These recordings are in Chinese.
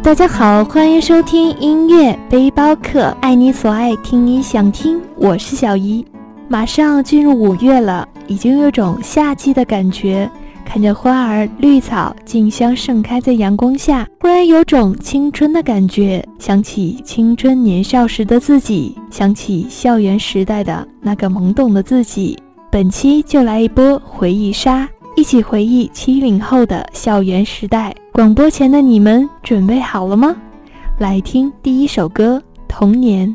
大家好，欢迎收听音乐背包客，爱你所爱，听你想听，我是小姨。马上进入五月了，已经有种夏季的感觉。看着花儿绿草竞相盛开在阳光下，忽然有种青春的感觉，想起青春年少时的自己，想起校园时代的那个懵懂的自己。本期就来一波回忆杀，一起回忆七零后的校园时代。广播前的你们准备好了吗？来听第一首歌《童年》。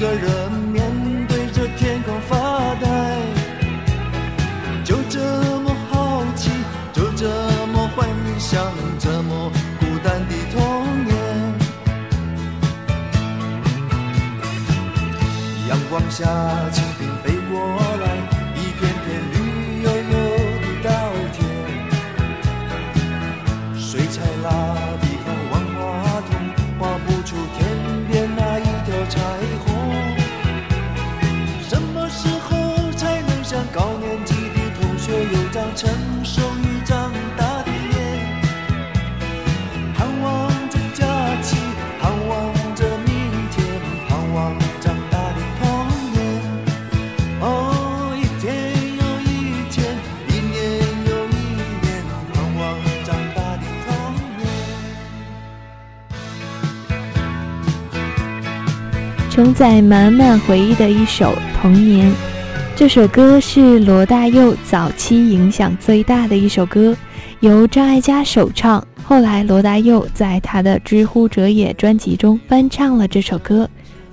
一个人面对着天空发呆，就这么好奇，就这么幻想，这么孤单的童年，阳光下。载满满回忆的一首《童年》，这首歌是罗大佑早期影响最大的一首歌，由张艾嘉首唱。后来，罗大佑在他的《知乎者也》专辑中翻唱了这首歌，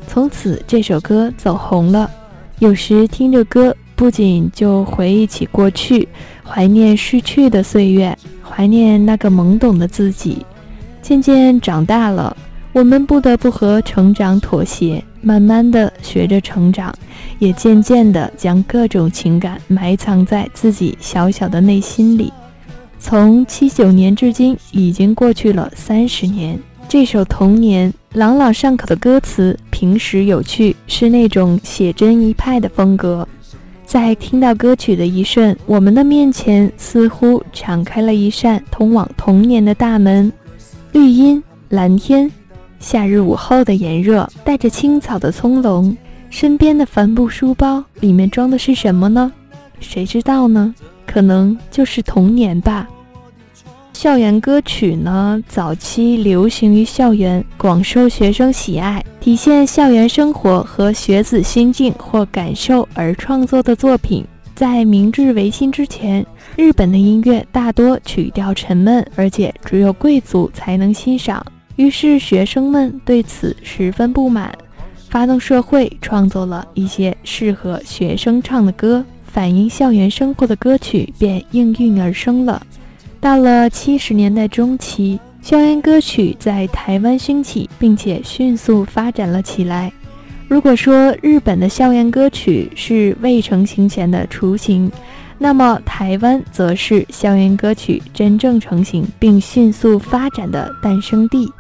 从此这首歌走红了。有时听着歌，不仅就回忆起过去，怀念逝去的岁月，怀念那个懵懂的自己。渐渐长大了，我们不得不和成长妥协。慢慢的学着成长，也渐渐的将各种情感埋藏在自己小小的内心里。从七九年至今，已经过去了三十年。这首《童年》朗朗上口的歌词，平实有趣，是那种写真一派的风格。在听到歌曲的一瞬，我们的面前似乎敞开了一扇通往童年的大门。绿荫、蓝天，夏日午后的炎热，带着青草的葱茏。身边的帆布书包里面装的是什么呢？谁知道呢？可能就是童年吧。校园歌曲呢，早期流行于校园，广受学生喜爱，体现校园生活和学子心境或感受而创作的作品。在明治维新之前，日本的音乐大多曲调沉闷，而且只有贵族才能欣赏。于是学生们对此十分不满，发动社会，创作了一些适合学生唱的歌。反映校园生活的歌曲便应运而生了。到了七十年代中期，校园歌曲在台湾兴起，并且迅速发展了起来。如果说日本的校园歌曲是未成型前的雏形，那么台湾则是校园歌曲真正成型并迅速发展的诞生地。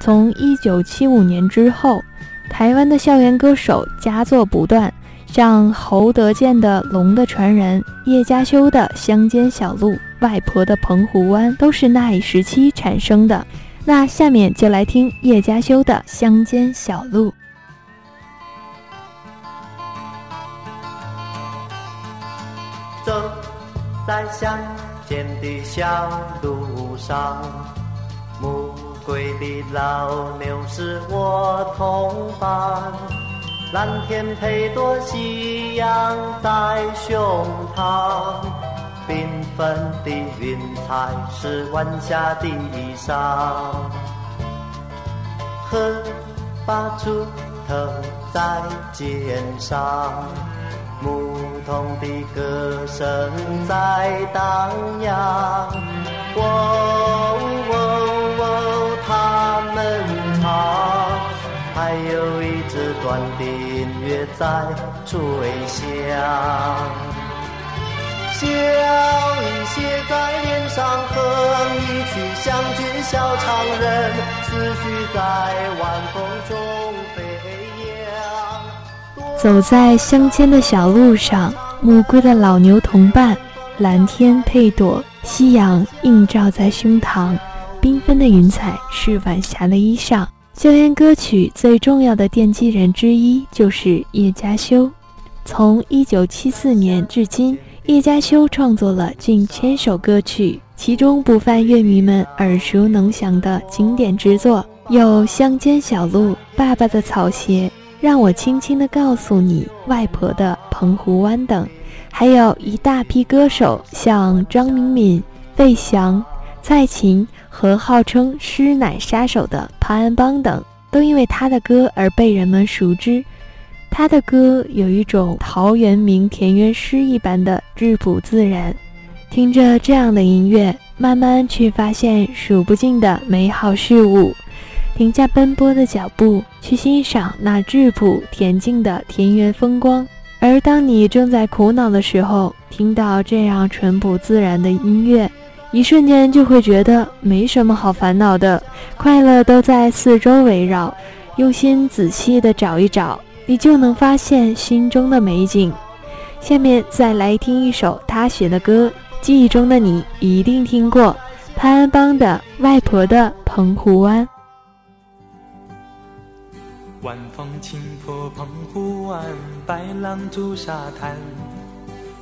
从一九七五年之后，台湾的校园歌手佳作不断。像侯德健的《龙的传人》，叶嘉修的《乡间小路》，外婆的《澎湖湾》，都是那一时期产生的。那下面就来听叶嘉修的《乡间小路》。走在乡间的小路上，归的老牛是我同伴。蓝天配朵夕阳在胸膛，缤纷的云彩是晚霞的衣裳。荷把锄头在肩上，牧童的歌声在荡漾。喔还有一支短笛音乐在吹响，笑意写在脸上，哼一曲乡军小唱人，思绪在晚风中飞扬。走在乡间的小路上，暮归的老牛同伴，蓝天配朵，夕阳映照在胸膛，缤纷的云彩是晚霞的衣裳。校园歌曲最重要的奠基人之一就是叶嘉修。从1974年至今，叶嘉修创作了近千首歌曲，其中不乏乐迷们耳熟能详的经典之作，有《乡间小路》《爸爸的草鞋》《让我轻轻地告诉你》《外婆的澎湖湾》等，还有一大批歌手，像张明敏、费翔。蔡琴和号称“师奶杀手”的潘安邦等，都因为他的歌而被人们熟知。他的歌有一种陶渊明田园诗一般的质朴自然。听着这样的音乐，慢慢去发现数不尽的美好事物，停下奔波的脚步，去欣赏那质朴恬静的田园风光。而当你正在苦恼的时候，听到这样淳朴自然的音乐。一瞬间就会觉得没什么好烦恼的，快乐都在四周围绕。用心仔细的找一找，你就能发现心中的美景。下面再来听一首他写的歌，记忆中的你一定听过，潘安邦的《外婆的澎湖湾》。晚风轻拂澎湖湾，白浪逐沙滩。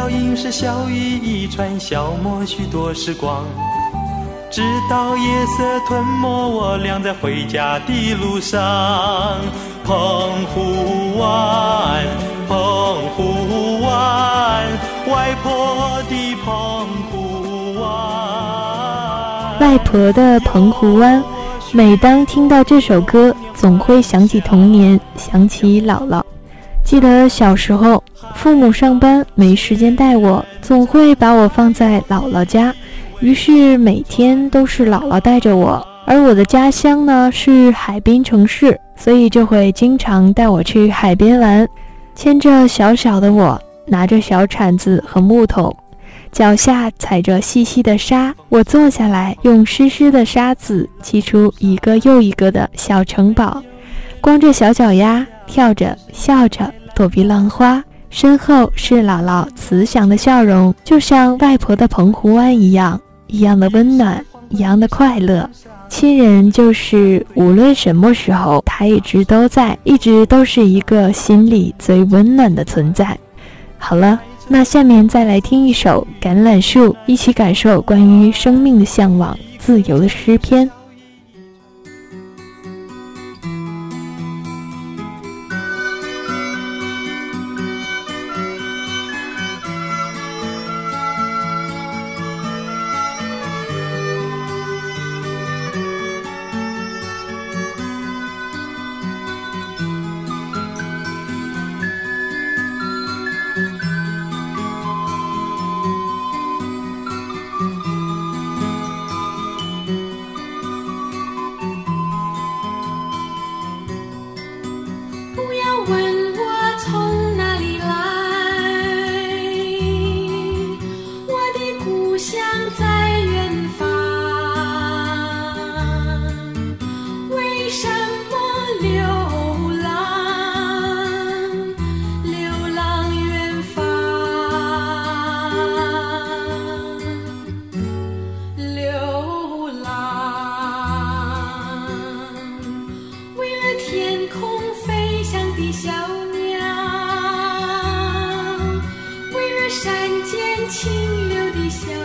一个脚印是小雨一串，消磨许多时光。直到夜色吞没我俩在回家的路上。澎湖湾，澎湖湾，外婆的澎湖湾，外婆的澎湖湾。每当听到这首歌，总会想起童年，想起姥姥。记得小时候，父母上班没时间带我，总会把我放在姥姥家，于是每天都是姥姥带着我。而我的家乡呢是海滨城市，所以就会经常带我去海边玩，牵着小小的我，拿着小铲子和木头。脚下踩着细细的沙，我坐下来，用湿湿的沙子砌出一个又一个的小城堡，光着小脚丫，跳着笑着，躲避浪花。身后是姥姥慈祥的笑容，就像外婆的澎湖湾一样，一样的温暖，一样的快乐。亲人就是无论什么时候，他一直都在，一直都是一个心里最温暖的存在。好了。那下面再来听一首《橄榄树》，一起感受关于生命的向往、自由的诗篇。山间清流的小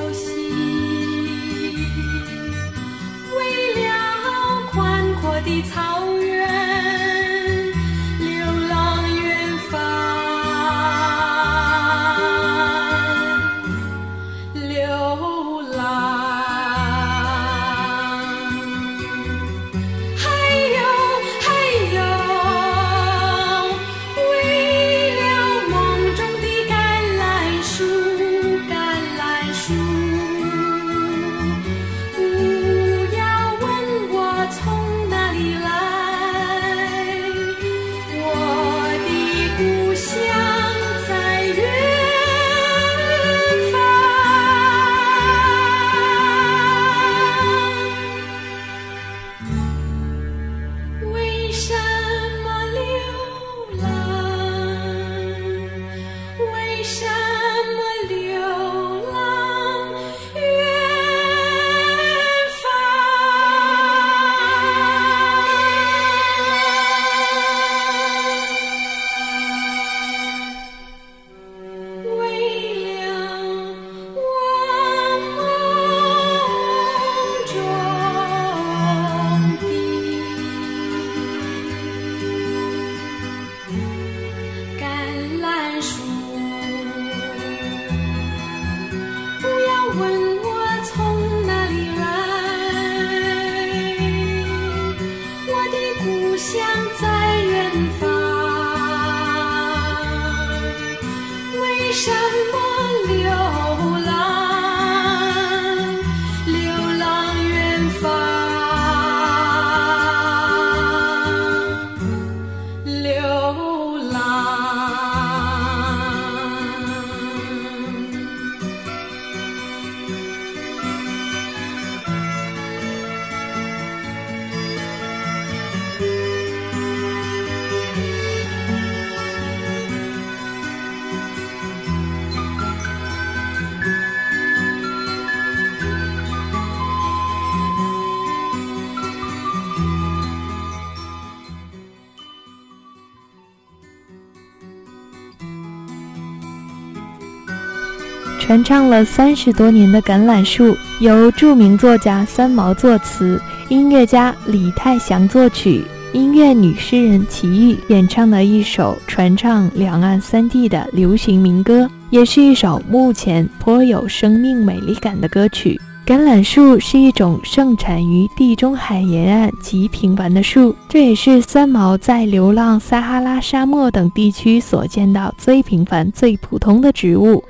传唱了三十多年的《橄榄树》，由著名作家三毛作词，音乐家李泰祥作曲，音乐女诗人齐豫演唱的一首传唱两岸三地的流行民歌。也是一首目前颇有生命美丽感的歌曲。橄榄树是一种盛产于地中海沿岸极平凡的树，这也是三毛在流浪撒哈拉沙漠等地区所见到最平凡、最普通的植物。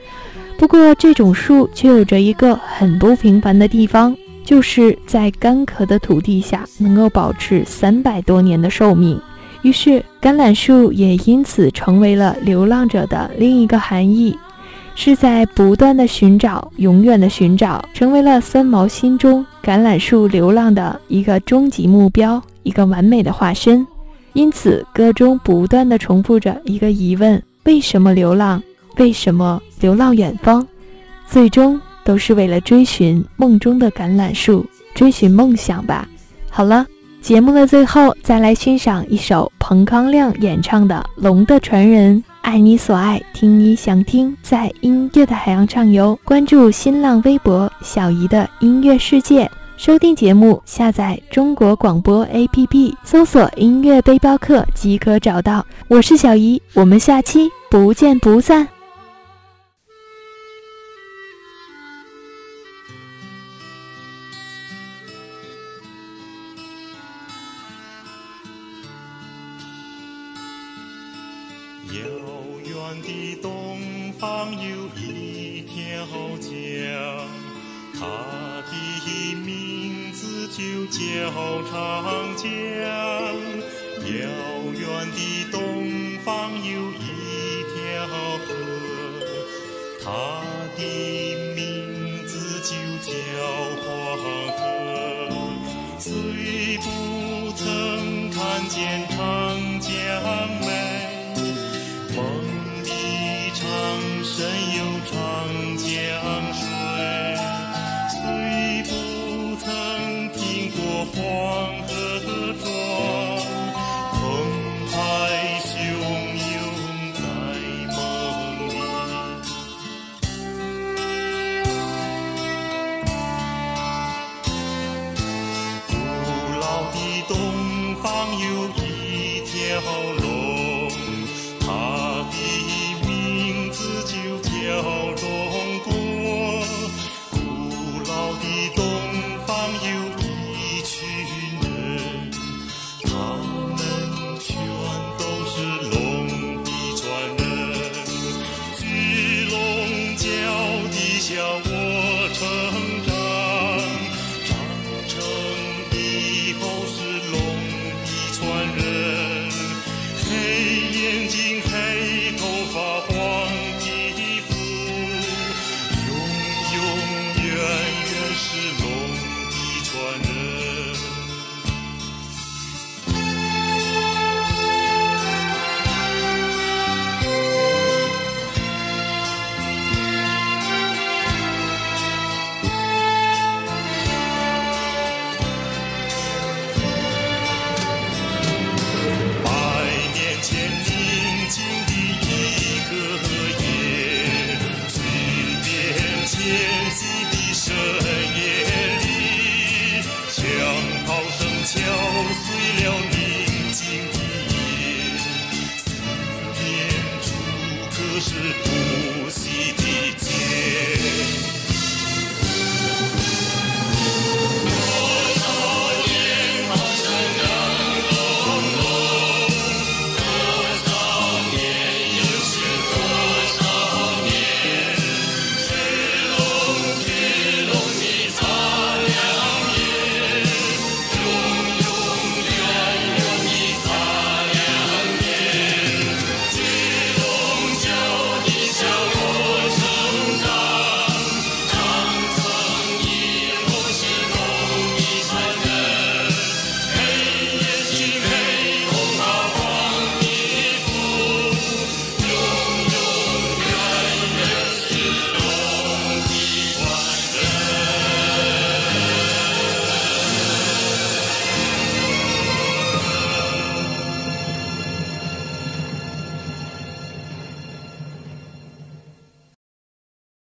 不过，这种树却有着一个很不平凡的地方，就是在干涸的土地下能够保持三百多年的寿命。于是，橄榄树也因此成为了流浪者的另一个含义。是在不断的寻找，永远的寻找，成为了三毛心中橄榄树流浪的一个终极目标，一个完美的化身。因此，歌中不断的重复着一个疑问：为什么流浪？为什么流浪远方？最终都是为了追寻梦中的橄榄树，追寻梦想吧。好了，节目的最后，再来欣赏一首彭康亮演唱的《龙的传人》。爱你所爱，听你想听，在音乐的海洋畅游。关注新浪微博“小姨的音乐世界”，收听节目，下载中国广播 APP，搜索“音乐背包客”即可找到。我是小姨，我们下期不见不散。就叫长江。遥远的东方有一条河，它的名字就叫黄河。虽不曾看见长江一条